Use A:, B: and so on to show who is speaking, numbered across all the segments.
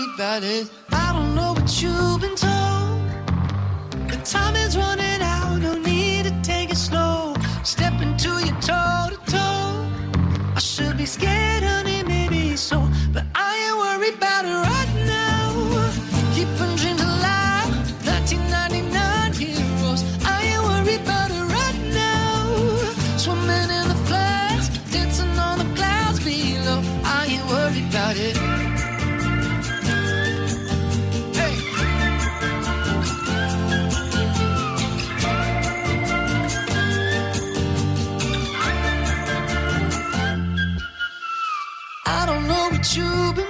A: About it. I don't know what you've been told, but time is running out. No need to take it slow. Step into your toe to toe. I should be scared, honey, maybe so, don't know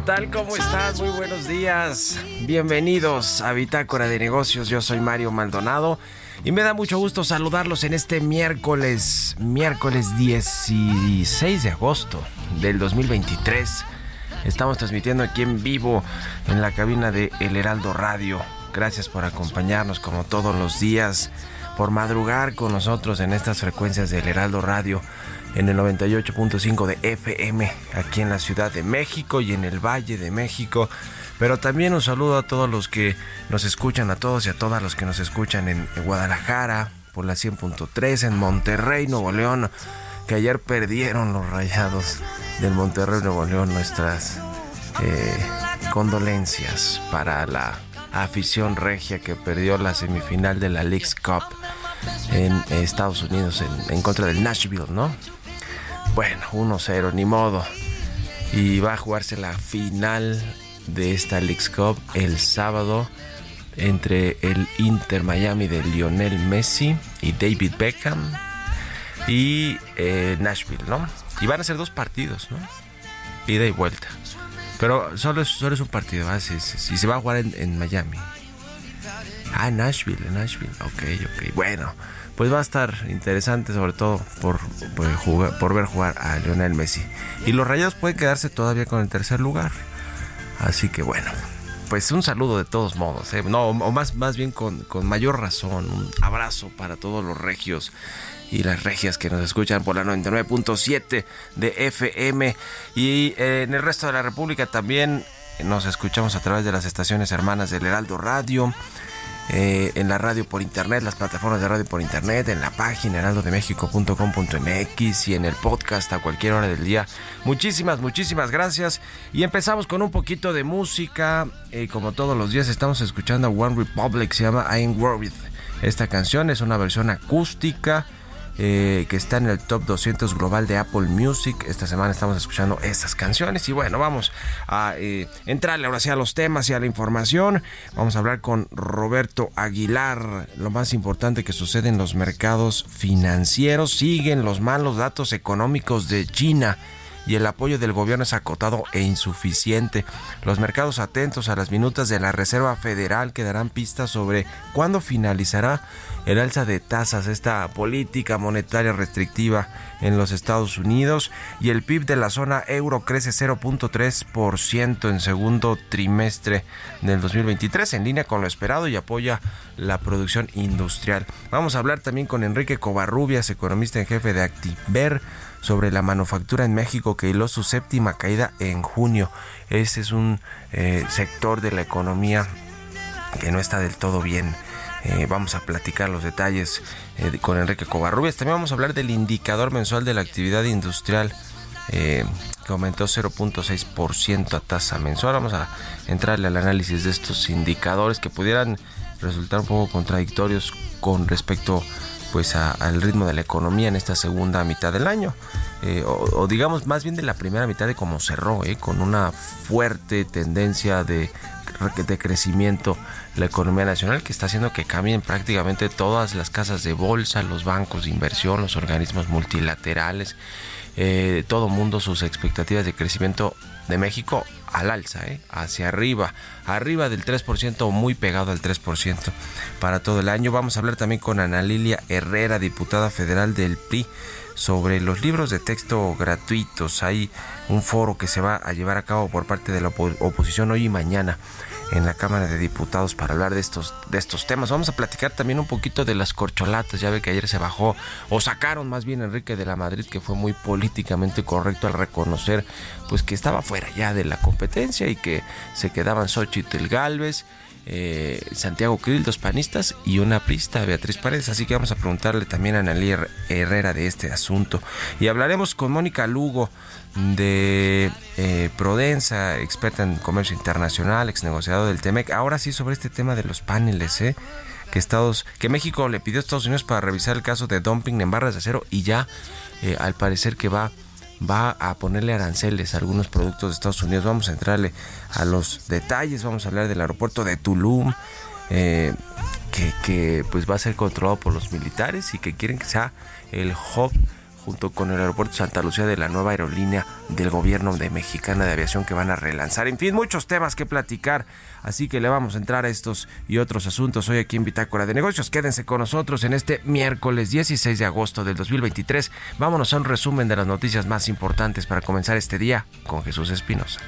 B: ¿Qué tal? ¿Cómo estás? Muy buenos días. Bienvenidos a Bitácora de Negocios. Yo soy Mario Maldonado y me da mucho gusto saludarlos en este miércoles, miércoles 16 de agosto del 2023. Estamos transmitiendo aquí en vivo en la cabina de El Heraldo Radio. Gracias por acompañarnos como todos los días, por madrugar con nosotros en estas frecuencias del Heraldo Radio en el 98.5 de FM aquí en la Ciudad de México y en el Valle de México. Pero también un saludo a todos los que nos escuchan, a todos y a todas los que nos escuchan en Guadalajara por la 100.3, en Monterrey, Nuevo León, que ayer perdieron los rayados del Monterrey, Nuevo León, nuestras eh, condolencias para la afición regia que perdió la semifinal de la League's Cup en Estados Unidos en, en contra del Nashville, ¿no? Bueno, 1-0, ni modo. Y va a jugarse la final de esta League's Cup el sábado entre el Inter Miami de Lionel Messi y David Beckham y eh, Nashville, ¿no? Y van a ser dos partidos, ¿no? Ida y vuelta. Pero solo es, solo es un partido, ¿ah? Sí, sí, sí, se va a jugar en, Miami. Ah, Nashville, en Nashville. Ok, ok. Bueno, pues va a estar interesante, sobre todo por, jugar- por ver jugar a Lionel Messi. Y los Rayados pueden quedarse todavía con el tercer lugar. Así que bueno, pues un saludo de todos modos. ¿eh? No, o más, más bien con, con mayor razón. Un abrazo para todos los regios y las regias que nos escuchan por la 99.7 de FM. Y eh, en el resto de la República también nos escuchamos a través de las estaciones hermanas del Heraldo Radio. Eh, en la radio por internet, las plataformas de radio por internet, en la página heraldodemexico.com.mx y en el podcast a cualquier hora del día. Muchísimas, muchísimas gracias. Y empezamos con un poquito de música. Eh, como todos los días estamos escuchando One Republic, se llama I Ain't Worried. Esta canción es una versión acústica eh, que está en el top 200 global de Apple Music. Esta semana estamos escuchando estas canciones y bueno, vamos a eh, entrarle ahora sí a los temas y a la información. Vamos a hablar con Roberto Aguilar. Lo más importante que sucede en los mercados financieros. Siguen los malos datos económicos de China y el apoyo del gobierno es acotado e insuficiente. Los mercados atentos a las minutas de la Reserva Federal que darán pistas sobre cuándo finalizará el alza de tasas, esta política monetaria restrictiva en los Estados Unidos y el PIB de la zona euro crece 0.3% en segundo trimestre del 2023 en línea con lo esperado y apoya la producción industrial. Vamos a hablar también con Enrique Covarrubias, economista en jefe de Activer sobre la manufactura en México que hiló su séptima caída en junio. Ese es un eh, sector de la economía que no está del todo bien. Eh, vamos a platicar los detalles eh, con Enrique Covarrubias. También vamos a hablar del indicador mensual de la actividad industrial que aumentó 0.6% a tasa mensual. Vamos a entrarle al análisis de estos indicadores que pudieran resultar un poco contradictorios con respecto pues al ritmo de la economía en esta segunda mitad del año. Eh, o, o digamos más bien de la primera mitad de cómo cerró eh, con una fuerte tendencia de, de crecimiento la economía nacional que está haciendo que cambien prácticamente todas las casas de bolsa los bancos de inversión los organismos multilaterales eh, todo mundo sus expectativas de crecimiento de México al alza, ¿eh? hacia arriba, arriba del 3% o muy pegado al 3% para todo el año. Vamos a hablar también con Ana Lilia Herrera, diputada federal del PRI, sobre los libros de texto gratuitos. Hay un foro que se va a llevar a cabo por parte de la opo- oposición hoy y mañana en la Cámara de Diputados para hablar de estos, de estos temas. Vamos a platicar también un poquito de las corcholatas. Ya ve que ayer se bajó, o sacaron más bien Enrique de la Madrid, que fue muy políticamente correcto al reconocer pues que estaba fuera ya de la competencia y que se quedaban Xochitl Galvez. eh, Santiago Krill, dos panistas y una prista, Beatriz Paredes. Así que vamos a preguntarle también a Analí Her- Herrera de este asunto. Y hablaremos con Mónica Lugo de eh, Prodensa, experta en comercio internacional, ex negociador del TEMEC. Ahora sí sobre este tema de los paneles, ¿eh? que Estados, que México le pidió a Estados Unidos para revisar el caso de dumping en barras de acero y ya eh, al parecer que va va a ponerle aranceles a algunos productos de Estados Unidos. Vamos a entrarle a los detalles, vamos a hablar del aeropuerto de Tulum, eh, que, que, pues va a ser controlado por los militares y que quieren que sea el hub junto con el aeropuerto Santa Lucía de la nueva aerolínea del gobierno de Mexicana de Aviación que van a relanzar. En fin, muchos temas que platicar, así que le vamos a entrar a estos y otros asuntos hoy aquí en Bitácora de Negocios. Quédense con nosotros en este miércoles 16 de agosto del 2023. Vámonos a un resumen de las noticias más importantes para comenzar este día con Jesús Espinosa.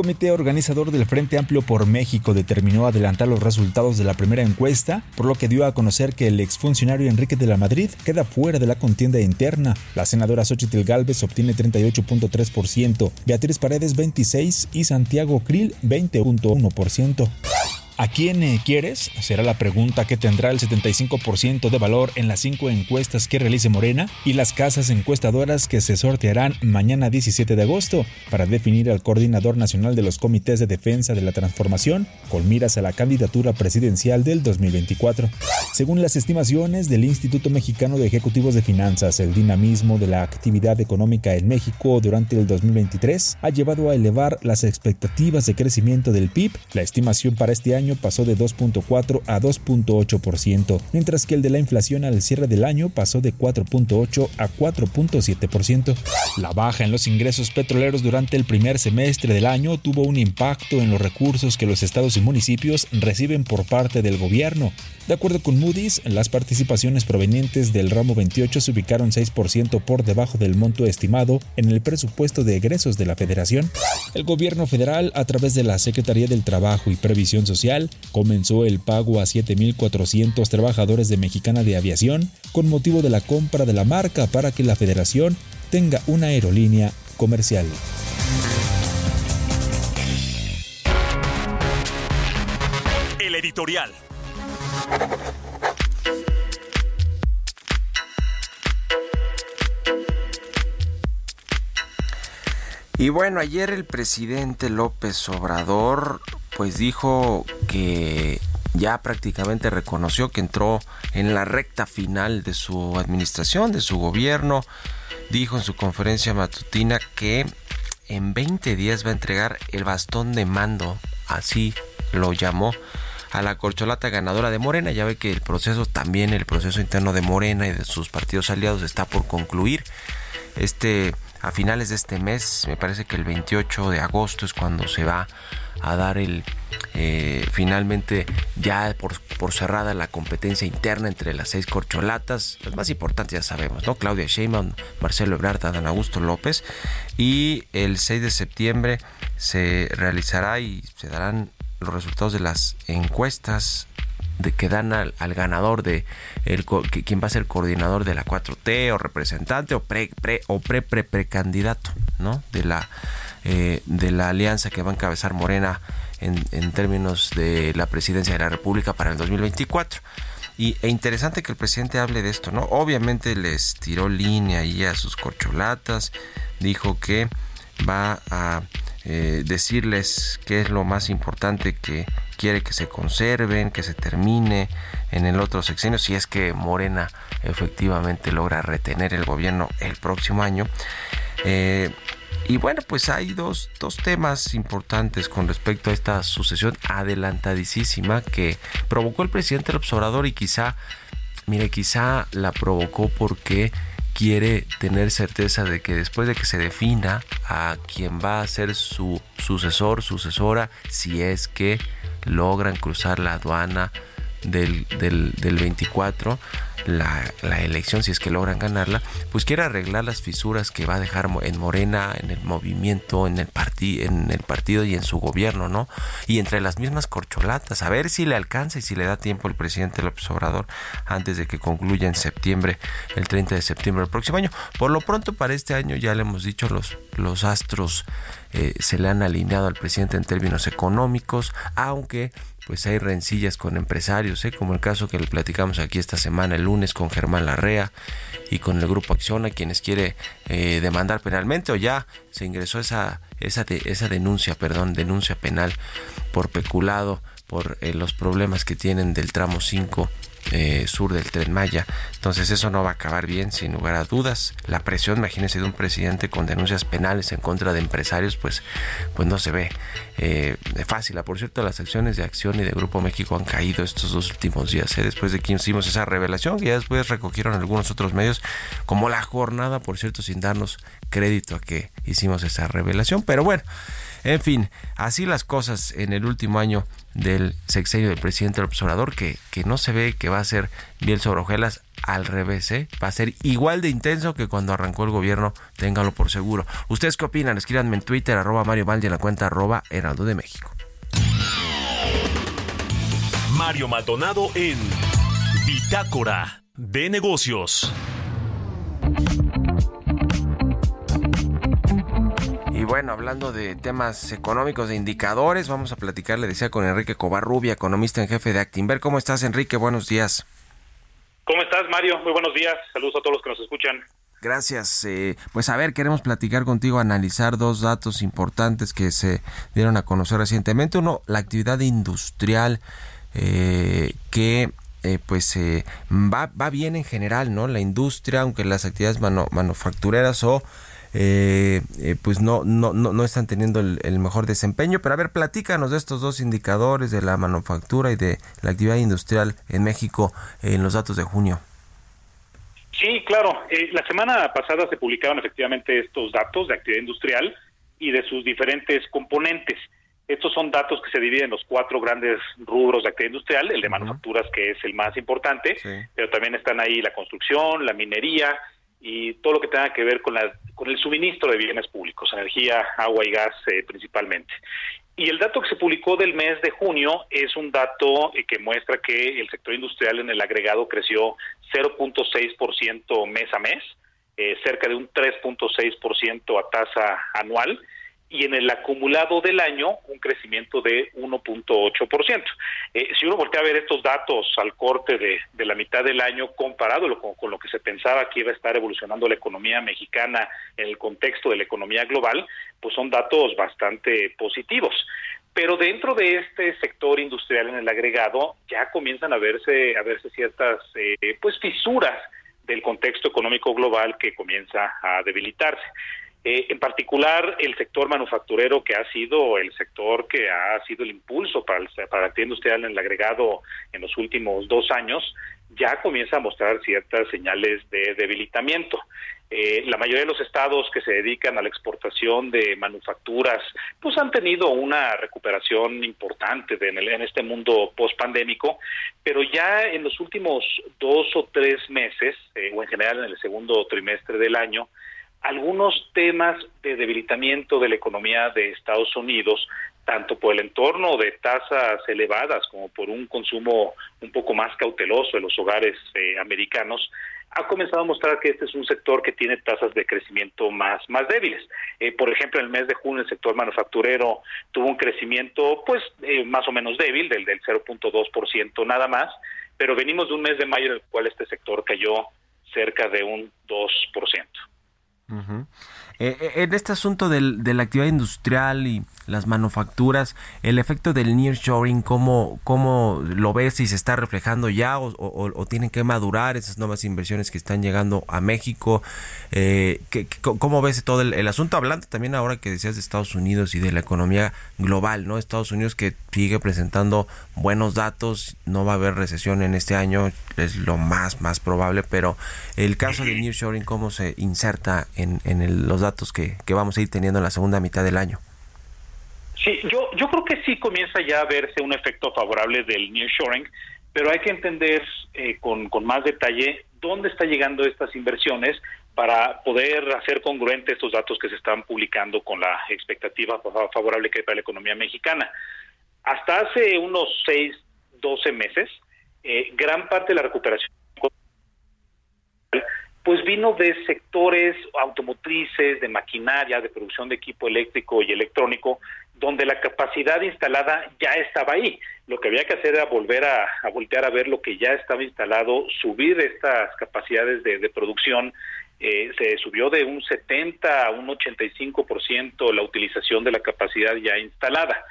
C: Comité organizador del Frente Amplio por México determinó adelantar los resultados de la primera encuesta, por lo que dio a conocer que el exfuncionario Enrique de la Madrid queda fuera de la contienda interna. La senadora Xochitl Galvez obtiene 38.3%, Beatriz Paredes 26% y Santiago Krill 20.1%. ¿A quién eh, quieres? Será la pregunta que tendrá el 75% de valor en las cinco encuestas que realice Morena y las casas encuestadoras que se sortearán mañana 17 de agosto para definir al coordinador nacional de los comités de defensa de la transformación con miras a la candidatura presidencial del 2024. Según las estimaciones del Instituto Mexicano de Ejecutivos de Finanzas, el dinamismo de la actividad económica en México durante el 2023 ha llevado a elevar las expectativas de crecimiento del PIB. La estimación para este año pasó de 2.4 a 2.8%, mientras que el de la inflación al cierre del año pasó de 4.8 a 4.7%. La baja en los ingresos petroleros durante el primer semestre del año tuvo un impacto en los recursos que los estados y municipios reciben por parte del gobierno. De acuerdo con Moody's, las participaciones provenientes del ramo 28 se ubicaron 6% por debajo del monto estimado en el presupuesto de egresos de la Federación. El gobierno federal, a través de la Secretaría del Trabajo y Previsión Social, comenzó el pago a 7.400 trabajadores de Mexicana de Aviación con motivo de la compra de la marca para que la Federación tenga una aerolínea comercial.
D: El editorial.
B: Y bueno, ayer el presidente López Obrador pues dijo que ya prácticamente reconoció que entró en la recta final de su administración, de su gobierno. Dijo en su conferencia matutina que en 20 días va a entregar el bastón de mando, así lo llamó, a la corcholata ganadora de Morena. Ya ve que el proceso también, el proceso interno de Morena y de sus partidos aliados está por concluir. Este a finales de este mes, me parece que el 28 de agosto es cuando se va a dar el eh, finalmente ya por, cerrada la competencia interna entre las seis corcholatas, las más importantes ya sabemos, ¿no? Claudia Sheinbaum, Marcelo Ebrard, Dan Augusto López y el 6 de septiembre se realizará y se darán los resultados de las encuestas de que dan al, ganador de el, quien va a ser coordinador de la 4T o representante o pre pre o pre pre precandidato no de la eh, de la alianza que va a encabezar Morena en, en, términos de la presidencia de la República para el 2024 y e interesante que el presidente hable de esto no obviamente les tiró línea ahí a sus corcholatas dijo que va a eh, decirles qué es lo más importante que quiere que se conserven, que se termine en el otro sexenio, si es que Morena efectivamente logra retener el gobierno el próximo año. Eh, y bueno, pues hay dos, dos temas importantes con respecto a esta sucesión adelantadísima que provocó el presidente el observador y quizá, mire, quizá la provocó porque quiere tener certeza de que después de que se defina a quien va a ser su sucesor, sucesora, si es que logran cruzar la aduana del, del, del 24, la, la, elección, si es que logran ganarla, pues quiere arreglar las fisuras que va a dejar en Morena, en el movimiento, en el, en el partido y en su gobierno, ¿no? Y entre las mismas corcholatas, a ver si le alcanza y si le da tiempo el presidente López Obrador antes de que concluya en septiembre, el 30 de septiembre del próximo año. Por lo pronto, para este año, ya le hemos dicho, los, los astros eh, se le han alineado al presidente en términos económicos, aunque pues hay rencillas con empresarios, ¿eh? como el caso que le platicamos aquí esta semana, el lunes, con Germán Larrea y con el Grupo Acción, a quienes quiere eh, demandar penalmente, o ya se ingresó esa, esa, esa denuncia, perdón, denuncia penal por peculado por eh, los problemas que tienen del tramo 5 eh, sur del tren Maya. Entonces eso no va a acabar bien, sin lugar a dudas. La presión, imagínense, de un presidente con denuncias penales en contra de empresarios, pues, pues no se ve eh, fácil. Ah, por cierto, las acciones de Acción y de Grupo México han caído estos dos últimos días, ¿eh? después de que hicimos esa revelación, ya después recogieron algunos otros medios, como La Jornada, por cierto, sin darnos crédito a que hicimos esa revelación. Pero bueno, en fin, así las cosas en el último año del sexenio del presidente del observador, que, que no se ve que va a ser Biel sobre hojuelas, al revés, ¿eh? va a ser igual de intenso que cuando arrancó el gobierno, ténganlo por seguro. ¿Ustedes qué opinan? Escríbanme en Twitter, arroba Mario Maldi en la cuenta arroba Heraldo de México.
D: Mario Maldonado en Bitácora de Negocios.
B: Bueno, hablando de temas económicos, de indicadores, vamos a platicar, le decía, con Enrique Covarrubia, economista en jefe de Actinver. ¿Cómo estás, Enrique? Buenos días.
E: ¿Cómo estás, Mario? Muy buenos días. Saludos a todos los que nos escuchan.
B: Gracias. Eh, pues a ver, queremos platicar contigo, analizar dos datos importantes que se dieron a conocer recientemente. Uno, la actividad industrial eh, que eh, pues va, va bien en general, ¿no? La industria, aunque las actividades manufactureras o eh, eh, pues no, no, no, no están teniendo el, mejor desempeño. Pero a ver, platícanos de estos dos indicadores de la manufactura y de la actividad industrial en México en los datos de junio.
E: Sí, claro. Eh, la semana pasada se publicaron efectivamente estos datos de actividad industrial y de sus diferentes componentes. Estos son datos que se dividen en los cuatro grandes rubros de actividad industrial, el de manufacturas que es el más importante, pero también están ahí la construcción, la minería, y todo lo que tenga que ver con, la, con el suministro de bienes públicos, energía, agua y gas eh, principalmente. Y el dato que se publicó del mes de junio es un dato eh, que muestra que el sector industrial en el agregado creció 0.6% mes a mes, eh, cerca de un 3.6% a tasa anual, y en el acumulado del año un crecimiento de 1.8%. Eh, si uno voltea a ver estos datos al corte de, la mitad del año comparado con, con, lo que se pensaba que iba a estar evolucionando la economía mexicana en el contexto de la economía global, pues son datos bastante positivos. Pero dentro de este sector industrial en el agregado ya comienzan a verse a verse ciertas eh, pues fisuras del contexto económico global que comienza a debilitarse. Eh, en particular, el sector manufacturero, que ha sido el sector que ha sido el impulso para, para la actividad industrial en el agregado en los últimos dos años, ya comienza a mostrar ciertas señales de debilitamiento. Eh, la mayoría de los estados que se dedican a la exportación de manufacturas, pues han tenido una recuperación importante en, en este mundo post-pandémico, pero ya en los últimos dos o tres meses, eh, o en general en el segundo trimestre del año, algunos temas de debilitamiento de la economía de Estados Unidos, tanto por el entorno de tasas elevadas como por un consumo un poco más cauteloso de los hogares eh, americanos, ha comenzado a mostrar que este es un sector que tiene tasas de crecimiento más, más débiles. Eh, por ejemplo, en el mes de junio el sector manufacturero tuvo un crecimiento pues eh, más o menos débil, del, del 0.2% nada más, pero venimos de un mes de mayo en el cual este sector cayó cerca de un 2%.
B: Eh, eh, en este asunto del, de la actividad industrial y las manufacturas, el efecto del nearshoring, ¿cómo, cómo lo ves si se está reflejando ya o, tienen que madurar esas nuevas inversiones que están llegando a México? Eh, ¿Cómo ves todo el, asunto? Hablando también ahora que decías de Estados Unidos y de la economía global, ¿no? Estados Unidos que sigue presentando buenos datos, no va a haber recesión en este año, es lo más, más probable, pero el caso del nearshoring, ¿cómo se inserta en, en los datos que, que vamos a ir teniendo en la segunda mitad del año?
E: Sí, yo, creo que sí comienza ya a verse un efecto favorable del nearshoring, pero hay que entender eh, con, más detalle dónde están llegando estas inversiones para poder hacer congruentes estos datos que se están publicando con la expectativa favorable que hay para la economía mexicana. Hasta hace unos 6, 12 meses, eh, gran parte de la recuperación pues vino de sectores automotrices, de maquinaria, de producción de equipo eléctrico y electrónico, donde la capacidad instalada ya estaba ahí. Lo que había que hacer era volver a, voltear a ver lo que ya estaba instalado, subir estas capacidades de, producción. Eh, se subió de un 70 a un 85% la utilización de la capacidad ya instalada.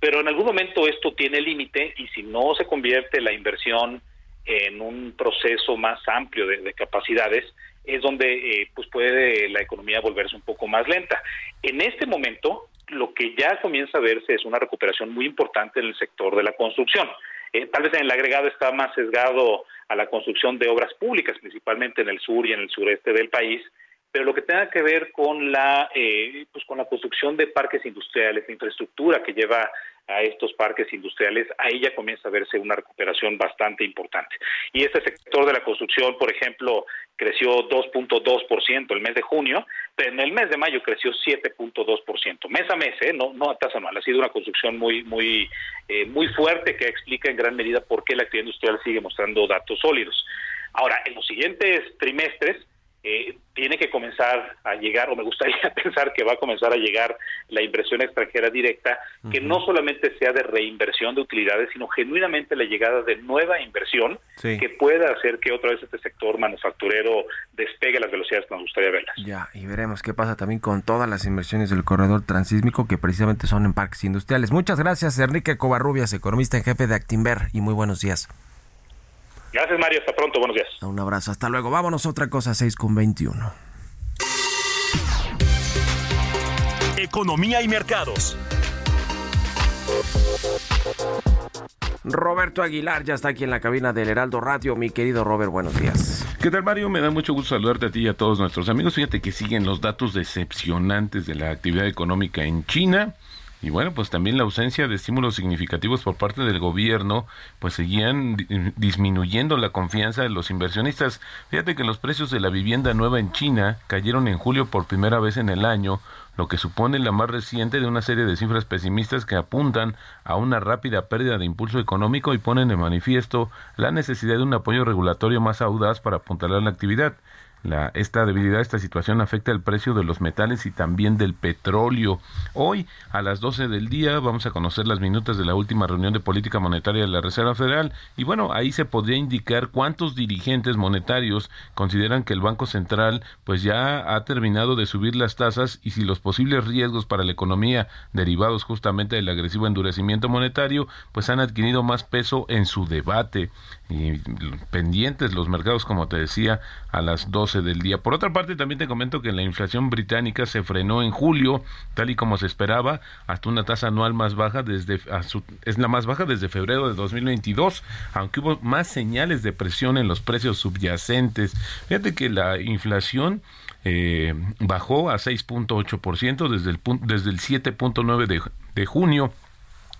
E: Pero en algún momento esto tiene límite y si no se convierte la inversión en un proceso más amplio de, capacidades, es donde eh, pues puede la economía volverse un poco más lenta. En este momento, lo que ya comienza a verse es una recuperación muy importante en el sector de la construcción. Eh, tal vez en el agregado está más sesgado a la construcción de obras públicas, principalmente en el sur y en el sureste del país, pero lo que tenga que ver con la eh, pues con la construcción de parques industriales, la infraestructura que lleva a estos parques industriales, ahí ya comienza a verse una recuperación bastante importante. Y este sector de la construcción, por ejemplo, creció 2.2% el mes de junio, pero en el mes de mayo creció 7.2%, mes a mes, ¿eh? no, no a tasa anual. Ha sido una construcción muy, muy, eh, muy fuerte que explica en gran medida por qué la actividad industrial sigue mostrando datos sólidos. Ahora, en los siguientes trimestres, eh, tiene que comenzar a llegar, o me gustaría pensar que va a comenzar a llegar la inversión extranjera directa, que no solamente sea de reinversión de utilidades, sino genuinamente la llegada de nueva inversión que pueda hacer que otra vez este sector manufacturero despegue las velocidades que nos gustaría verlas.
B: Ya, y veremos qué pasa también con todas las inversiones del corredor transísmico que precisamente son en parques industriales. Muchas gracias, Enrique Covarrubias, economista en jefe de Actimber, y muy buenos días.
E: Gracias, Mario. Hasta pronto. Buenos días.
B: Un abrazo. Hasta luego. Vámonos a otra cosa, 6 con 21.
D: Economía y mercados.
B: Roberto Aguilar ya está aquí en la cabina del Heraldo Radio. Mi querido Robert, buenos días.
F: ¿Qué tal, Mario? Me da mucho gusto saludarte a ti y a todos nuestros amigos. Fíjate que siguen los datos decepcionantes de la actividad económica en China. Y bueno, pues también la ausencia de estímulos significativos por parte del gobierno, pues seguían disminuyendo la confianza de los inversionistas. Fíjate que los precios de la vivienda nueva en China cayeron en julio por primera vez en el año, lo que supone la más reciente de una serie de cifras pesimistas que apuntan a una rápida pérdida de impulso económico y ponen de manifiesto la necesidad de un apoyo regulatorio más audaz para apuntalar la actividad. La, esta debilidad, esta situación afecta el precio de los metales y también del petróleo. Hoy, a las 12 del día, vamos a conocer las minutas de la última reunión de política monetaria de la Reserva Federal y bueno, ahí se podría indicar cuántos dirigentes monetarios consideran que el Banco Central pues ya ha terminado de subir las tasas y si los posibles riesgos para la economía derivados justamente del agresivo endurecimiento monetario pues han adquirido más peso en su debate y pendientes los mercados como te decía a las 12 del día. Por otra parte, también te comento que la inflación británica se frenó en julio, tal y como se esperaba, hasta una tasa anual más baja desde es la más baja desde febrero de 2022, aunque hubo más señales de presión en los precios subyacentes. Fíjate que la inflación eh, bajó a 6.8% desde el desde el 7.9 de, de junio,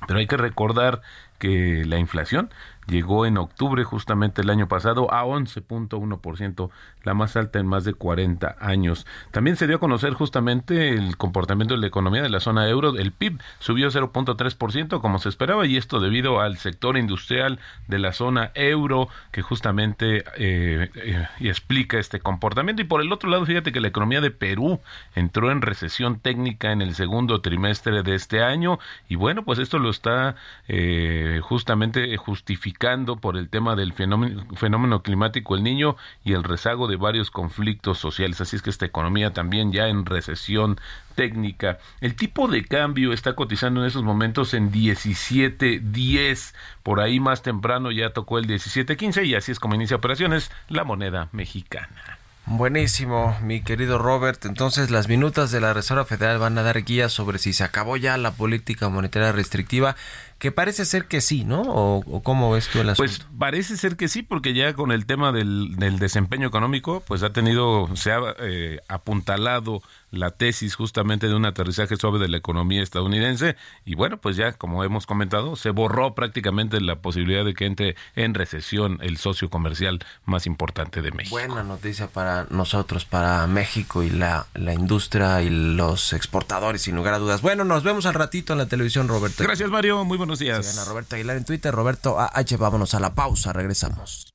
F: pero hay que recordar que la inflación llegó en octubre justamente el año pasado a 11.1%, la más alta en más de 40 años. También se dio a conocer justamente el comportamiento de la economía de la zona euro. El PIB subió 0.3% como se esperaba y esto debido al sector industrial de la zona euro que justamente eh, eh, explica este comportamiento. Y por el otro lado, fíjate que la economía de Perú entró en recesión técnica en el segundo trimestre de este año y bueno, pues esto lo está eh, justamente justificando por el tema del fenómeno, fenómeno climático el niño y el rezago de varios conflictos sociales. Así es que esta economía también ya en recesión técnica. El tipo de cambio está cotizando en esos momentos en 17.10. Por ahí más temprano ya tocó el 17.15 y así es como inicia operaciones la moneda mexicana.
B: Buenísimo, mi querido Robert. Entonces, las minutas de la Reserva Federal van a dar guías sobre si se acabó ya la política monetaria restrictiva que parece ser que sí, ¿no? ¿O, cómo ves tú el
F: asunto? Pues parece ser que sí, porque ya con el tema del, desempeño económico, pues ha tenido, se ha eh, apuntalado la tesis justamente de un aterrizaje suave de la economía estadounidense y bueno, pues ya como hemos comentado, se borró prácticamente la posibilidad de que entre en recesión el socio comercial más importante de México.
B: Buena noticia para nosotros, para México y la, la industria y los exportadores, sin lugar a dudas. Bueno, nos vemos al ratito en la televisión, Roberto.
F: Gracias, Mario. Muy buenos días.
B: Sigan a Roberto Aguilar en Twitter, Roberto AH. Vámonos a la pausa, regresamos.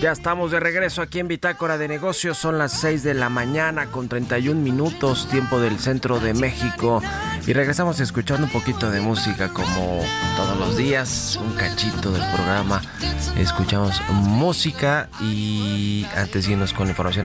B: Ya estamos de regreso aquí en Bitácora de Negocios. Son las 6 de la mañana con 31 minutos, tiempo del centro de México. Y regresamos escuchando un poquito de música como todos los días, un cachito del programa. Escuchamos música y antes de irnos con información.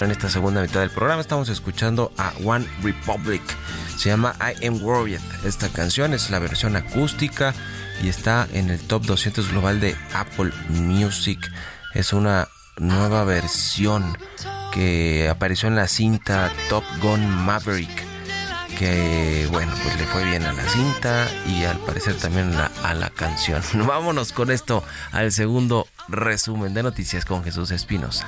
B: En esta segunda mitad del programa estamos escuchando a One Republic. Se llama I Am Worried. Esta canción es la versión acústica y está en el top 200 global de Apple Music. Es una nueva versión que apareció en la cinta Top Gun Maverick. Que bueno, pues le fue bien a la cinta y al parecer también a la, canción. Vámonos con esto al segundo resumen de noticias con Jesús Espinosa.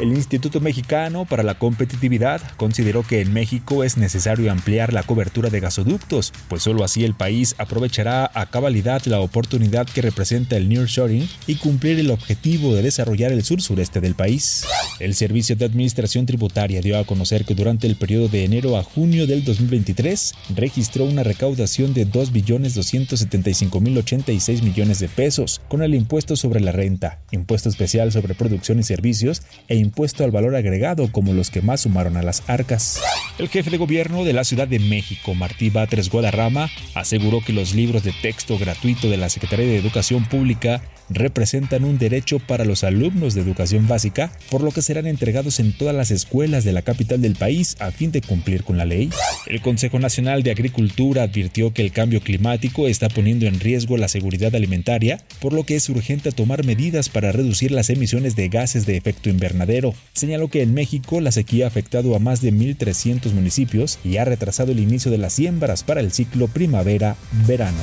C: El Instituto Mexicano para la Competitividad consideró que en México es necesario ampliar la cobertura de gasoductos, pues solo así el país aprovechará a cabalidad la oportunidad que representa el nearshoring y cumplir el objetivo de desarrollar el sur-sureste del país. El Servicio de Administración Tributaria dio a conocer que durante el periodo de enero a junio del 2023 registró una recaudación de 2.275.086 millones de pesos, con el impuesto sobre la renta, impuesto especial sobre producción y servicios e impuesto al valor agregado como los que más sumaron a las arcas. El jefe de gobierno de la Ciudad de México, Martí Batres Guadarrama, aseguró que los libros de texto gratuito de la Secretaría de Educación Pública representan un derecho para los alumnos de educación básica, por lo que serán entregados en todas las escuelas de la capital del país a fin de cumplir con la ley. El Consejo Nacional de Agricultura advirtió que el cambio climático está poniendo en riesgo la seguridad alimentaria, por lo que es urgente tomar medidas para reducir las emisiones de gases de efecto invernadero. Señaló que en México la sequía ha afectado a más de 1.300 municipios y ha retrasado el inicio de las siembras para el ciclo primavera-verano.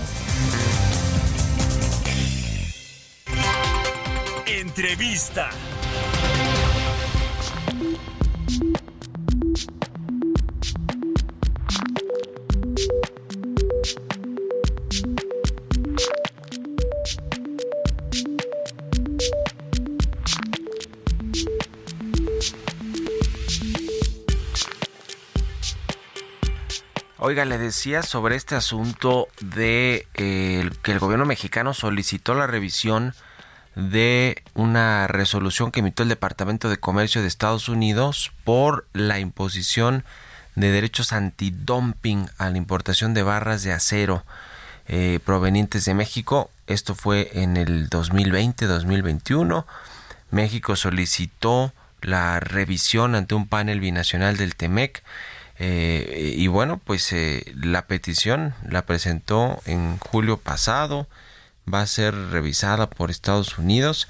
D: Entrevista.
B: Oiga, le decía sobre este asunto de eh, que el gobierno mexicano solicitó la revisión de una resolución que emitió el Departamento de Comercio de Estados Unidos por la imposición de derechos antidumping a la importación de barras de acero eh, provenientes de México. Esto fue en el 2020-2021. México solicitó la revisión ante un panel binacional del TEMEC. Eh, y bueno, pues eh, la petición la presentó en julio pasado va a ser revisada por Estados Unidos,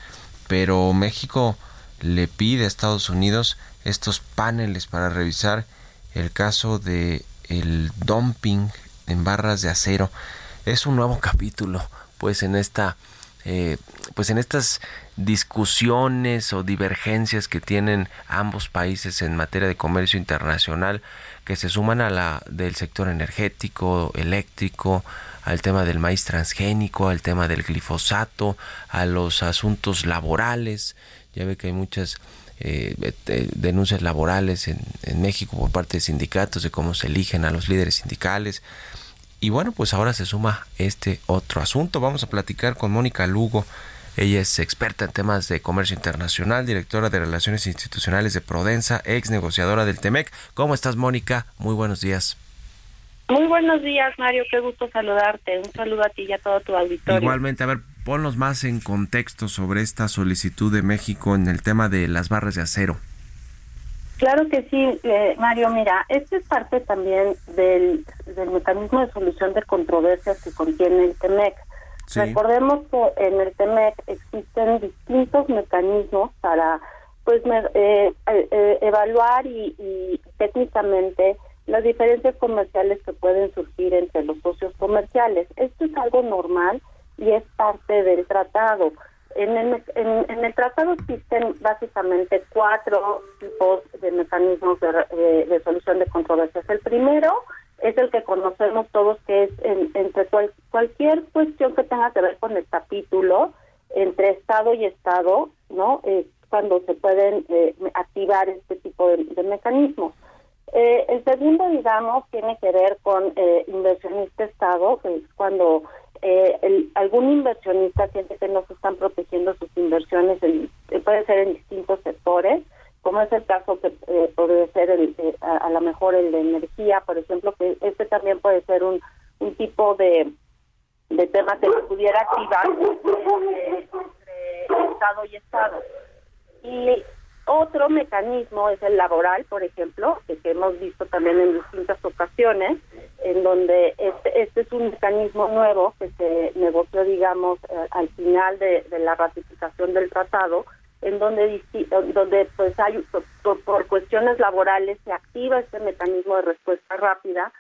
B: pero México le pide a Estados Unidos estos paneles para revisar el caso de el dumping en barras de acero. Es un nuevo capítulo, pues en esta eh, pues en estas discusiones o divergencias que tienen ambos países en materia de comercio internacional que se suman a la del sector energético, eléctrico, al tema del maíz transgénico, al tema del glifosato, a los asuntos laborales. Ya ve que hay muchas eh, denuncias laborales en, en México por parte de sindicatos de cómo se eligen a los líderes sindicales. Y bueno, pues ahora se suma este otro asunto. Vamos a platicar con Mónica Lugo. Ella es experta en temas de comercio internacional, directora de Relaciones Institucionales de Prodensa, ex negociadora del TEMEC. ¿Cómo estás, Mónica? Muy buenos días.
G: Muy buenos días, Mario. Qué gusto saludarte. Un saludo a ti y a todo tu auditorio.
B: Igualmente, a ver, ponnos más en contexto sobre esta solicitud de México en el tema de las barras de acero.
G: Claro que sí, eh, Mario. Mira, esta es parte también del, del mecanismo de solución de controversias que contiene el TEMEC. Recordemos que en el TEMEC existen distintos mecanismos para pues eh, eh, evaluar y, técnicamente las diferencias comerciales que pueden surgir entre los socios comerciales. Esto es algo normal y es parte del tratado. En el, en, el tratado existen básicamente cuatro tipos de mecanismos de, eh, solución de controversias. El primero es el que conocemos todos, cualquier cuestión que tenga que ver con el capítulo entre Estado y Estado, ¿no? Eh, cuando se pueden eh, activar este tipo de, mecanismos. el segundo, digamos, tiene que ver con inversionista Estado, que es cuando eh, el, algún inversionista siente que no se están protegiendo sus inversiones, en, eh, puede ser en distintos sectores, como es el caso que eh, puede ser el, eh, a, lo mejor el de energía, por ejemplo, que este también puede ser un, un tipo de, de tema que se pudiera activar entre Estado y Estado. Y otro mecanismo es el laboral, por ejemplo, que, hemos visto también en distintas ocasiones, en donde este, este es un mecanismo nuevo que se negoció, digamos, eh, al final de, la ratificación del tratado, en donde, donde pues hay, por, cuestiones laborales se activa este mecanismo de respuesta rápida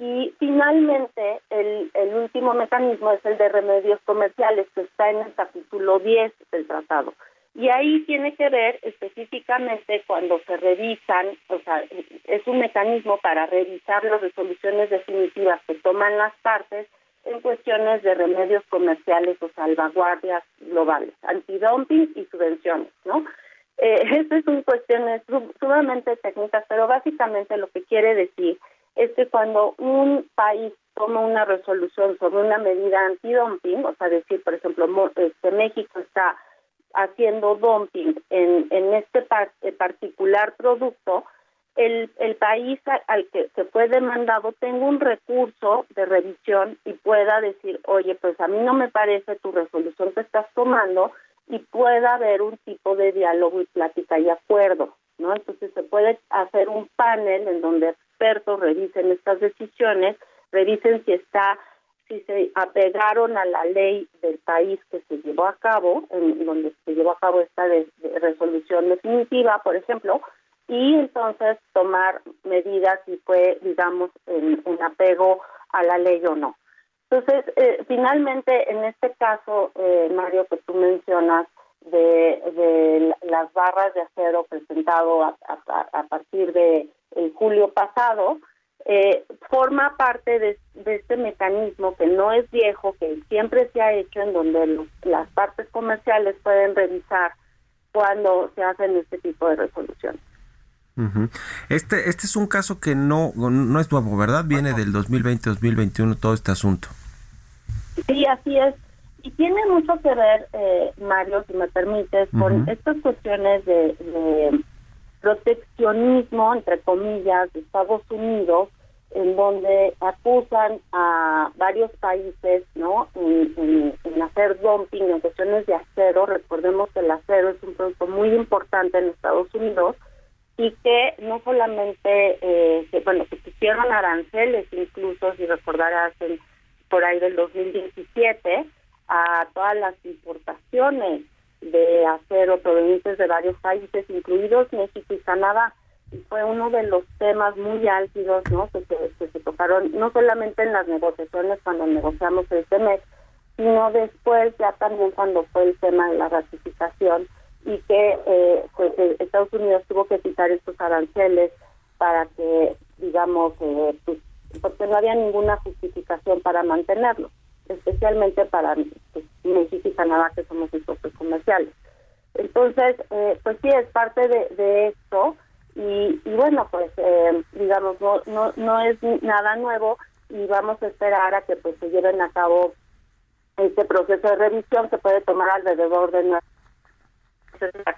G: y finalmente el, el último mecanismo es el de remedios comerciales que está en el capítulo 10 del tratado. Y ahí tiene que ver específicamente cuando se revisan, o sea, es un mecanismo para revisar las resoluciones definitivas que toman las partes en cuestiones de remedios comerciales o salvaguardias globales, antidumping y subvenciones, ¿no? Eh, estas son cuestiones sumamente técnicas, pero básicamente lo que quiere decir es que cuando un país toma una resolución sobre una medida antidumping, o sea, decir, por ejemplo, este, México está haciendo dumping en, este eh, particular producto, el, el país al que se fue demandado tenga un recurso de revisión y pueda decir, oye, pues a mí no me parece tu resolución que estás tomando y pueda haber un tipo de diálogo y plática y acuerdo, ¿no? Entonces se puede hacer un panel en donde expertos revisen estas decisiones, revisen si está si se apegaron a la ley del país que se llevó a cabo, en donde se llevó a cabo esta resolución definitiva, por ejemplo, y entonces tomar medidas si fue, digamos, en, apego a la ley o no. Entonces, eh, finalmente, en este caso, eh, Mario, que tú mencionas, de, las barras de acero presentado a, partir de el julio pasado, eh, forma parte de, este mecanismo que no es viejo, que siempre se ha hecho en donde las partes comerciales pueden revisar cuando se hacen este tipo de resoluciones.
B: Este este es un caso que no no es nuevo, ¿verdad? Viene del 2020-2021 todo este asunto.
G: Sí, así es. Y tiene mucho que ver, eh, Mario, si me permites, con estas cuestiones de proteccionismo, entre comillas, de Estados Unidos, en donde acusan a varios países no en, hacer dumping en cuestiones de acero. Recordemos que el acero es un producto muy importante en Estados Unidos y que no solamente eh, bueno que pusieron aranceles incluso si recordarás por ahí del 2017 a todas las importaciones de acero provenientes de varios países, incluidos México y Canadá. Y fue uno de los temas muy álgidos ¿no? que, se, tocaron no solamente en las negociaciones cuando negociamos el mes, sino después ya también cuando fue el tema de la ratificación y que eh, pues eh, Estados Unidos tuvo que quitar estos aranceles para que digamos eh, pues, porque no había ninguna justificación para mantenerlos especialmente para pues, México y Canadá, que somos sus socios comerciales. Entonces, eh, pues sí, es parte de, esto y, bueno, pues eh, digamos, no, no, no es nada nuevo y vamos a esperar a que pues se lleven a cabo este proceso de revisión que puede tomar alrededor de nueve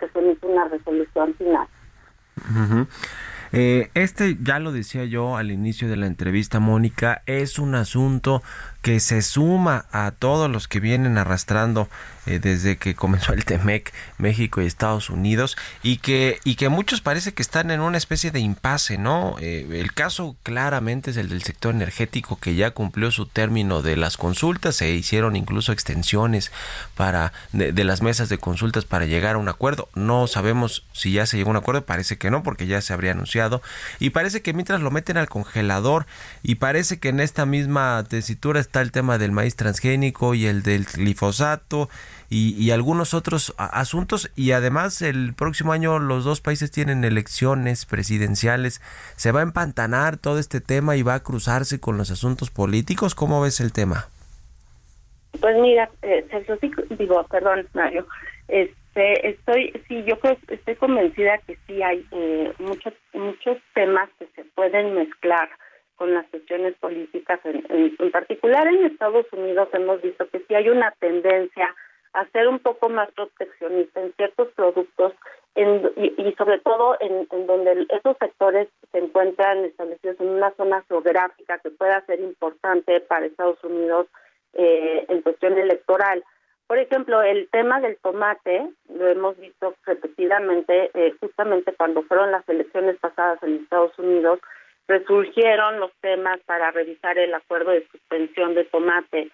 G: que se emite una resolución final.
B: Eh, este, ya lo decía yo al inicio de la entrevista, Mónica, es un asunto que se suma a todos los que vienen arrastrando eh, desde que comenzó el TEMEC México y Estados Unidos y que y que muchos parece que están en una especie de impasse, ¿no? Eh, el caso claramente es el del sector energético que ya cumplió su término de las consultas, se hicieron incluso extensiones para de, las mesas de consultas para llegar a un acuerdo. No sabemos si ya se llegó a un acuerdo, parece que no porque ya se habría anunciado y parece que mientras lo meten al congelador y parece que en esta misma tesitura está el tema del maíz transgénico y el del glifosato y, algunos otros asuntos y además el próximo año los dos países tienen elecciones presidenciales. ¿Se va a empantanar todo este tema y va a cruzarse con los asuntos políticos? ¿Cómo ves el tema?
G: Pues mira, eh, digo, perdón, Mario, este, estoy, sí, yo creo, estoy convencida que sí hay eh, muchos, muchos temas que se pueden mezclar con las cuestiones políticas. En, en, particular en Estados Unidos hemos visto que sí hay una tendencia a ser un poco más proteccionista en ciertos productos en, y, sobre todo en, en, donde esos sectores se encuentran establecidos en una zona geográfica que pueda ser importante para Estados Unidos eh, en cuestión electoral. Por ejemplo, el tema del tomate lo hemos visto repetidamente, eh, justamente cuando fueron las elecciones pasadas en Estados Unidos, resurgieron los temas para revisar el acuerdo de suspensión de tomate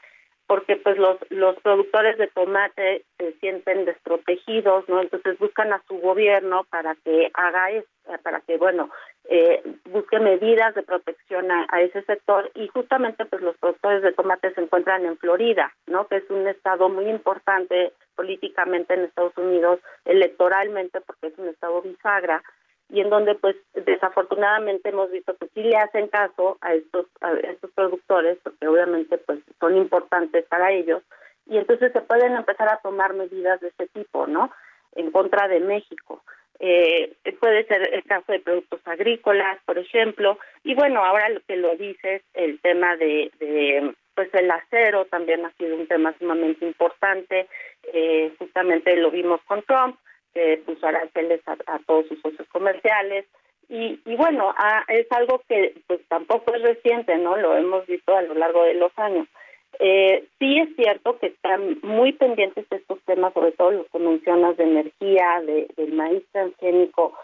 G: porque pues los los productores de tomate se sienten desprotegidos no entonces buscan a su gobierno para que haga eso, para que bueno eh, busque medidas de protección a, a, ese sector. Y justamente pues los productores de tomate se encuentran en Florida no que es un estado muy importante políticamente en Estados Unidos electoralmente porque es un estado bisagra y en donde pues desafortunadamente hemos visto que sí le hacen caso a estos a estos productores porque obviamente pues son importantes para ellos y entonces se pueden empezar a tomar medidas de ese tipo no en contra de México. Eh, puede ser el caso de productos agrícolas por ejemplo y bueno ahora lo que lo dices el tema de, de pues el acero también ha sido un tema sumamente importante eh, justamente lo vimos con Trump que puso aranceles a, todos sus socios comerciales. Y, y bueno, es algo que pues tampoco es reciente, ¿no? Lo hemos visto a lo largo de los años. Eh, sí es cierto que están muy pendientes estos temas, sobre todo los que mencionas de energía, de, del maíz transgénico,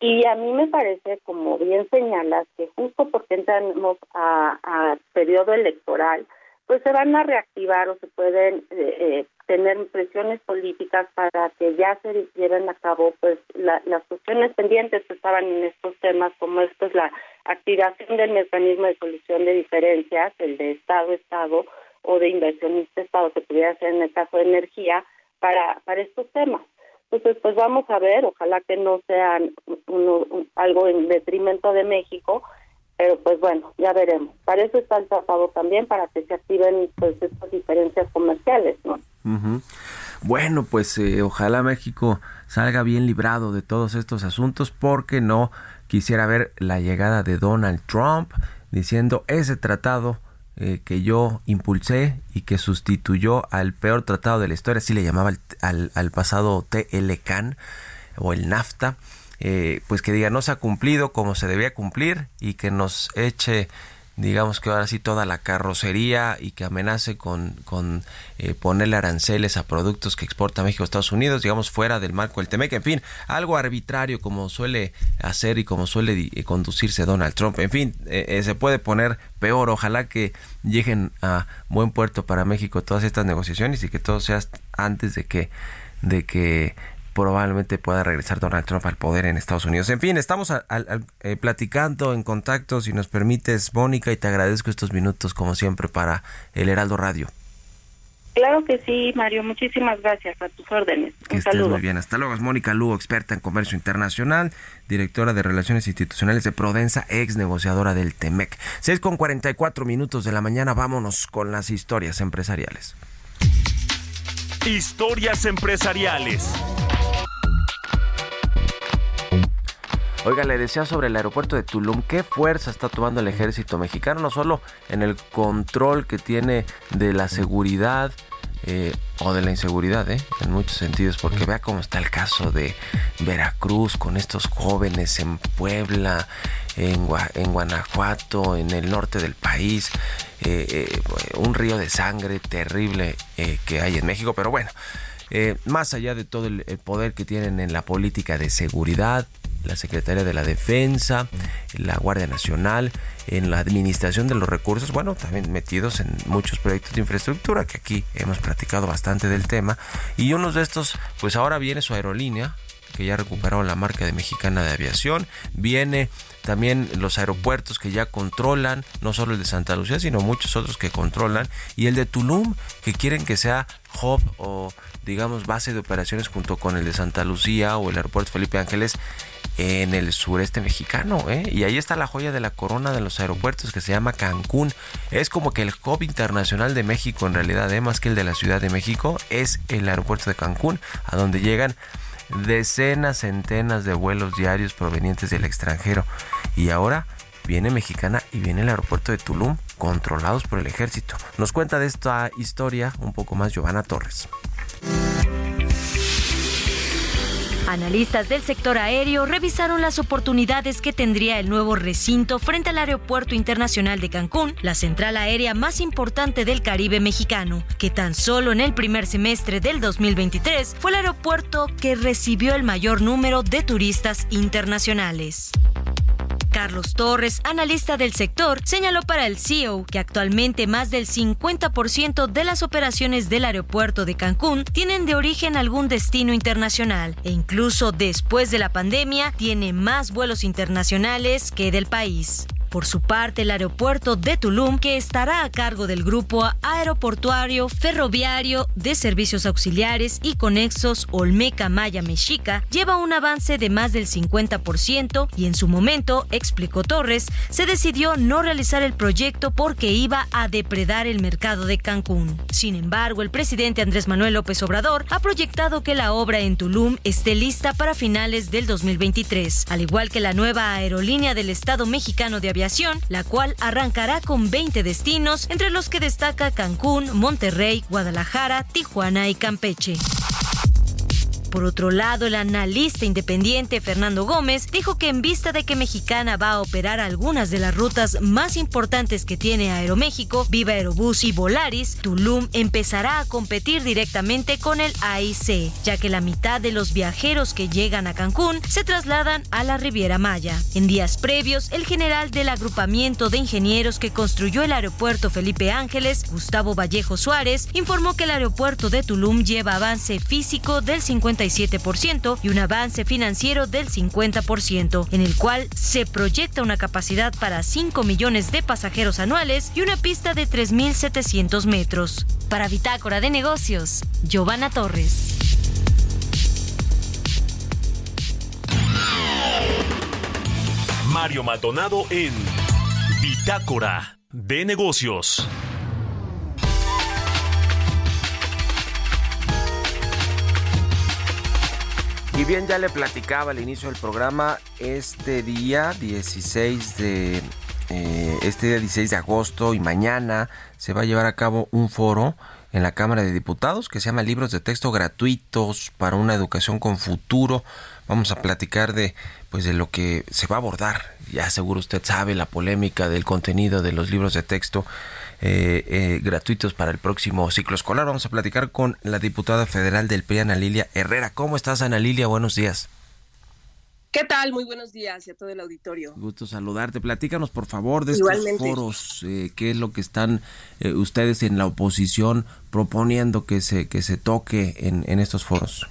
G: y a mí me parece, como bien señalas, que justo porque entramos a, a periodo electoral, pues se van a reactivar o se pueden eh, eh, tener presiones políticas para que ya se lleven a cabo pues las cuestiones pendientes que estaban en estos temas como esto es la activación del mecanismo de solución de diferencias el de estado estado o de inversionista estado que pudiera ser en el caso de energía para para estos temas entonces pues vamos a ver ojalá que no sean algo en detrimento de México pero pues bueno, ya veremos. Para eso está el tratado también, para que se activen pues estas diferencias comerciales, ¿no?
B: Bueno, pues eh, ojalá México salga bien librado de todos estos asuntos, porque no quisiera ver la llegada de Donald Trump diciendo ese tratado eh, que yo impulsé y que sustituyó al peor tratado de la historia, así le llamaba al, pasado TLCAN o el NAFTA eh, pues que diga no se ha cumplido como se debía cumplir y que nos eche digamos que ahora sí toda la carrocería y que amenace con, con eh, ponerle aranceles a productos que exporta México a Estados Unidos, digamos fuera del marco del TEMEC, en fin, algo arbitrario como suele hacer y como suele eh, conducirse Donald Trump, en fin, se puede poner peor, ojalá que lleguen a buen puerto para México todas estas negociaciones y que todo sea antes de que de que probablemente pueda regresar Donald Trump al poder en Estados Unidos. En fin, estamos eh, platicando en contacto, si nos permites, Mónica, y te agradezco estos minutos, como siempre, para el Heraldo Radio.
G: Claro que sí, Mario. Muchísimas gracias a tus órdenes.
B: Que estés muy bien. Hasta luego. Es Mónica Lugo, experta en comercio internacional, directora de Relaciones Institucionales de Prodensa, ex negociadora del TEMEC. 6 con 44 minutos de la mañana. Vámonos con las historias empresariales.
D: Historias empresariales.
B: Oiga, le decía sobre el aeropuerto de Tulum, ¿qué fuerza está tomando el ejército mexicano? No solo en el control que tiene de la seguridad, eh, o de la inseguridad, ¿eh? en muchos sentidos, porque vea cómo está el caso de Veracruz con estos jóvenes en Puebla, en, Guanajuato, en el norte del país, eh, un río de sangre terrible que hay en México, pero bueno. más allá de todo el, poder que tienen en la política de seguridad, la Secretaría de la Defensa, la Guardia Nacional, en la administración de los recursos, bueno, también metidos en muchos proyectos de infraestructura, que aquí hemos platicado bastante del tema. Y uno de estos, pues ahora viene su aerolínea, que ya recuperaron la marca de Mexicana de Aviación, viene también los aeropuertos que ya controlan, no solo el de Santa Lucía, sino muchos otros que controlan, y el de Tulum, que quieren que sea hub o digamos base de operaciones junto con el de Santa Lucía o el aeropuerto Felipe Ángeles en el sureste mexicano. ¿eh? Y ahí está la joya de la corona de los aeropuertos que se llama Cancún. Es como que el hub internacional de México en realidad, ¿eh? más que el de la Ciudad de México, es el aeropuerto de Cancún, a donde llegan decenas, centenas de vuelos diarios provenientes del extranjero. Y ahora viene Mexicana y viene el aeropuerto de Tulum, controlados por el ejército. Nos cuenta de esta historia un poco más Giovanna Torres.
H: Analistas del sector aéreo revisaron las oportunidades que tendría el nuevo recinto frente al Aeropuerto Internacional de Cancún, la central aérea más importante del Caribe mexicano, que tan solo en el primer semestre del 2023 fue el aeropuerto que recibió el mayor número de turistas internacionales. Carlos Torres, analista del sector, señaló para el CEO que actualmente más del 50% de las operaciones del aeropuerto de Cancún tienen de origen algún destino internacional e incluso después de la pandemia tiene más vuelos internacionales que del país. Por su parte, el aeropuerto de Tulum, que estará a cargo del grupo aeroportuario ferroviario de servicios auxiliares y conexos Olmeca Maya Mexica, lleva un avance de más del 50% y en su momento, explicó Torres, se decidió no realizar el proyecto porque iba a depredar el mercado de Cancún. Sin embargo, el presidente Andrés Manuel López Obrador ha proyectado que la obra en Tulum esté lista para finales del 2023, al igual que la nueva aerolínea del Estado mexicano de aviación la cual arrancará con 20 destinos, entre los que destaca Cancún, Monterrey, Guadalajara, Tijuana y Campeche. Por otro lado, el analista independiente Fernando Gómez dijo que en vista de que Mexicana va a operar algunas de las rutas más importantes que tiene Aeroméxico, Viva Aerobús y Volaris, Tulum empezará a competir directamente con el AIC, ya que la mitad de los viajeros que llegan a Cancún se trasladan a la Riviera Maya. En días previos, el general del agrupamiento de ingenieros que construyó el aeropuerto Felipe Ángeles, Gustavo Vallejo Suárez, informó que el aeropuerto de Tulum lleva avance físico del 50 y un avance financiero del 50%, en el cual se proyecta una capacidad para 5 millones de pasajeros anuales y una pista de 3.700 metros. Para Bitácora de Negocios, Giovanna Torres.
D: Mario Maldonado en Bitácora de Negocios.
B: Y bien, ya le platicaba al inicio del programa, este día 16 de eh, este día 16 de agosto y mañana se va a llevar a cabo un foro en la Cámara de Diputados que se llama Libros de Texto gratuitos para una educación con futuro. Vamos a platicar de pues de lo que se va a abordar. Ya seguro usted sabe la polémica del contenido de los libros de texto eh, eh, gratuitos para el próximo ciclo escolar. Vamos a platicar con la diputada federal del PRI, Ana Lilia Herrera. ¿Cómo estás, Ana Lilia? Buenos días.
I: ¿Qué tal? Muy buenos días y a todo el auditorio.
B: Gusto saludarte. Platícanos, por favor, de estos foros. Eh, ¿Qué es lo que están ustedes en la oposición proponiendo que se, que se toque en, en estos foros?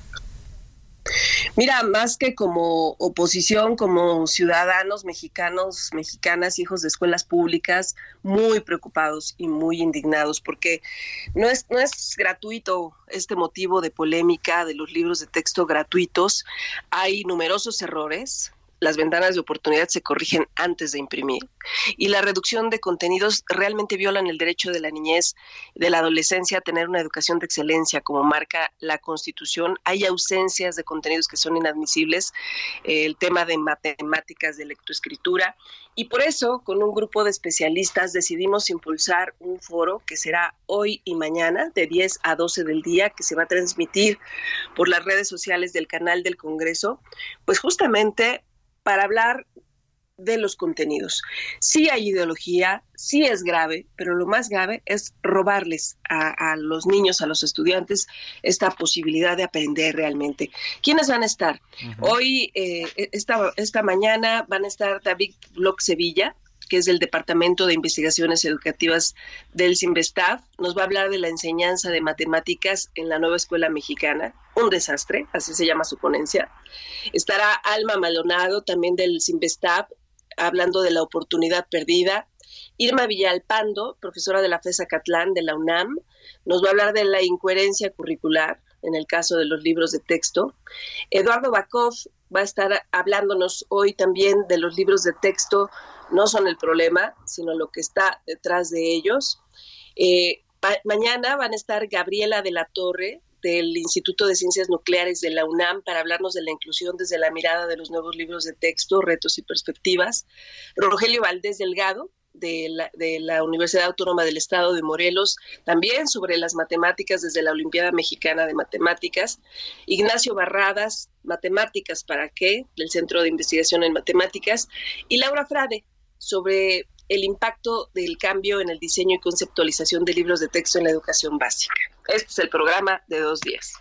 I: Mira, más que como oposición, como ciudadanos mexicanos, mexicanas, hijos de escuelas públicas, muy preocupados y muy indignados, porque no es, no es gratuito este motivo de polémica de los libros de texto gratuitos. Hay numerosos errores, las ventanas de oportunidad se corrigen antes de imprimir y la reducción de contenidos realmente violan el derecho de la niñez, de la adolescencia a tener una educación de excelencia como marca la Constitución. Hay ausencias de contenidos que son inadmisibles, el tema de matemáticas, de lectoescritura y por eso con un grupo de especialistas decidimos impulsar un foro que será hoy y mañana de 10 a 12 del día que se va a transmitir por las redes sociales del canal del Congreso, pues justamente para hablar de los contenidos. Sí hay ideología, sí es grave, pero lo más grave es robarles a, los niños, a los estudiantes, esta posibilidad de aprender realmente. ¿Quiénes van a estar? Hoy, eh, esta, esta mañana, van a estar David Bloch Sevilla, que es del Departamento de Investigaciones Educativas del CIMBESTAF. Nos va a hablar de la enseñanza de matemáticas en la nueva escuela mexicana. Un desastre, así se llama su ponencia. Estará Alma Malonado, también del CIMBESTAF, hablando de la oportunidad perdida. Irma Villalpando, profesora de la FESA Catlán de la UNAM, nos va a hablar de la incoherencia curricular en el caso de los libros de texto. Eduardo Bakov va a estar hablándonos hoy también de los libros de texto no son el problema, sino lo que está detrás de ellos. Eh, mañana van a estar Gabriela de la Torre del Instituto de Ciencias Nucleares de la UNAM para hablarnos de la inclusión desde la mirada de los nuevos libros de texto, retos y perspectivas. Rogelio Valdés Delgado, de la, de la, Universidad Autónoma del Estado de Morelos, también sobre las matemáticas desde la Olimpiada Mexicana de Matemáticas. Ignacio Barradas, Matemáticas para qué, del Centro de Investigación en Matemáticas. Y Laura Frade, sobre el impacto del cambio en el diseño y conceptualización de libros de texto en la educación básica. Este es el programa de dos días.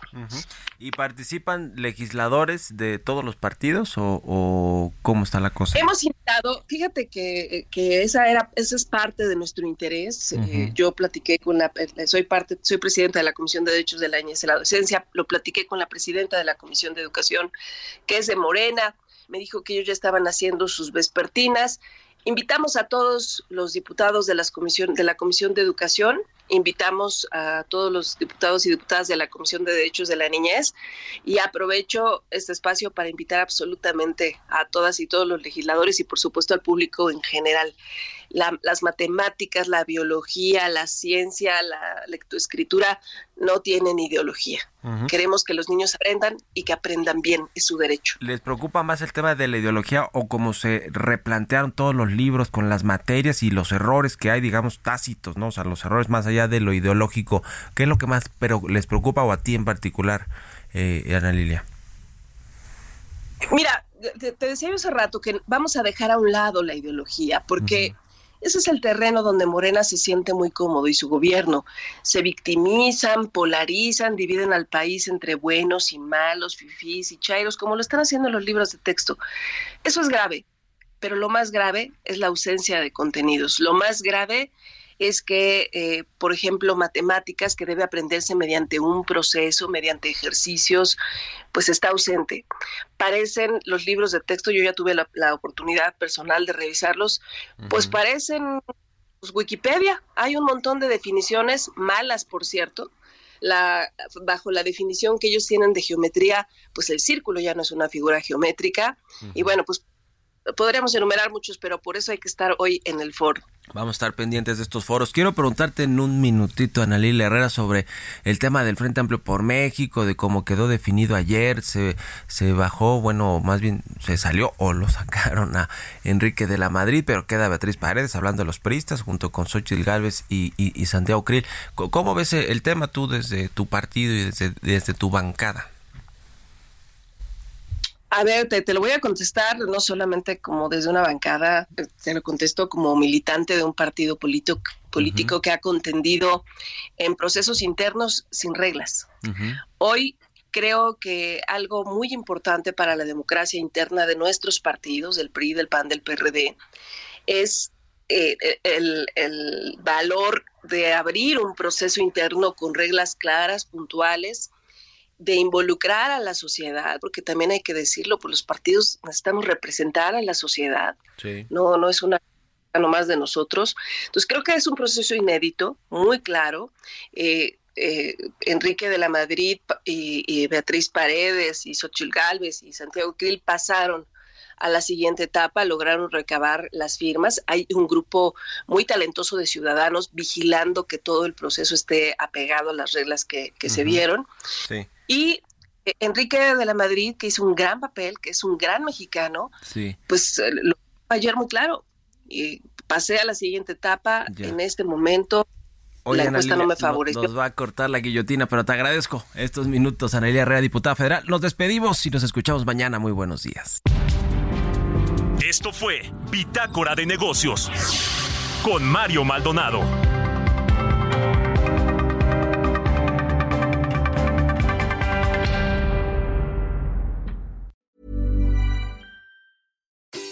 B: ¿Y participan legisladores de todos los partidos o, cómo está la cosa?
I: Hemos invitado, fíjate que, esa era esa es parte de nuestro interés. Eh, yo platiqué con la, eh, soy parte, soy presidenta de la Comisión de Derechos de la Niñez y la Adolescencia, lo platiqué con la presidenta de la Comisión de Educación, que es de Morena, me dijo que ellos ya estaban haciendo sus vespertinas Invitamos a todos los diputados de, las comisión, de la Comisión de Educación, invitamos a todos los diputados y diputadas de la Comisión de Derechos de la Niñez y aprovecho este espacio para invitar absolutamente a todas y todos los legisladores y por supuesto al público en general las matemáticas, la biología, la ciencia, la lectoescritura no tienen ideología. Queremos que los niños aprendan y que aprendan bien, es su derecho.
B: ¿Les preocupa más el tema de la ideología o cómo se replantearon todos los libros con las materias y los errores que hay, digamos, tácitos, ¿no? O sea, los errores más allá de lo ideológico. ¿Qué es lo que más pero les preocupa o a ti en particular, eh, Ana Lilia?
I: Mira, te, decía yo hace rato que vamos a dejar a un lado la ideología, porque ese es el terreno donde Morena se siente muy cómodo y su gobierno. Se victimizan, polarizan, dividen al país entre buenos y malos, fifís y chairos, como lo están haciendo los libros de texto. Eso es grave, pero lo más grave es la ausencia de contenidos. Lo más grave que, eh, por ejemplo, matemáticas que debe aprenderse mediante un proceso, mediante ejercicios, pues está ausente. Parecen los libros de texto, yo ya tuve la, oportunidad personal de revisarlos, pues parecen pues, Wikipedia. Hay un montón de definiciones malas, por cierto. La, bajo la definición que ellos tienen de geometría, pues el círculo ya no es una figura geométrica. Y bueno, pues podríamos enumerar muchos, pero por eso hay que estar hoy en el foro.
B: Vamos a estar pendientes de estos foros. Quiero preguntarte en un minutito, Analí Herrera, sobre el tema del Frente Amplio por México, de cómo quedó definido ayer. Se, se bajó, bueno, más bien se salió o lo sacaron a Enrique de la Madrid, pero queda Beatriz Paredes hablando de los priistas junto con Xochitl Galvez y, y, Santiago Krill. ¿Cómo ves el tema tú desde tu partido y desde, desde tu bancada?
I: A ver, te, lo voy a contestar no solamente como desde una bancada, te lo contesto como militante de un partido político, político que ha contendido en procesos internos sin reglas. Hoy creo que algo muy importante para la democracia interna de nuestros partidos, del PRI, del PAN, del PRD, es eh, el, el valor de abrir un proceso interno con reglas claras, puntuales, de involucrar a la sociedad, porque también hay que decirlo, pues los partidos necesitamos representar a la sociedad, no, no es una nomás de nosotros. Entonces creo que es un proceso inédito, muy claro. Eh, eh, Enrique de la Madrid y, Beatriz Paredes y Xochil Gálvez y Santiago Krill pasaron a la siguiente etapa, lograron recabar las firmas. Hay un grupo muy talentoso de ciudadanos vigilando que todo el proceso esté apegado a las reglas que, se dieron. Y eh, Enrique de la Madrid, que hizo un gran papel, que es un gran mexicano, pues eh, lo ayer muy claro. Y pasé a la siguiente etapa en este momento. la encuesta no me favorece.
B: Nos va a cortar la guillotina, pero te agradezco estos minutos, Anelia Herrera, diputada federal. Nos despedimos y nos escuchamos mañana. Muy buenos días.
D: Esto fue Bitácora de Negocios con Mario Maldonado.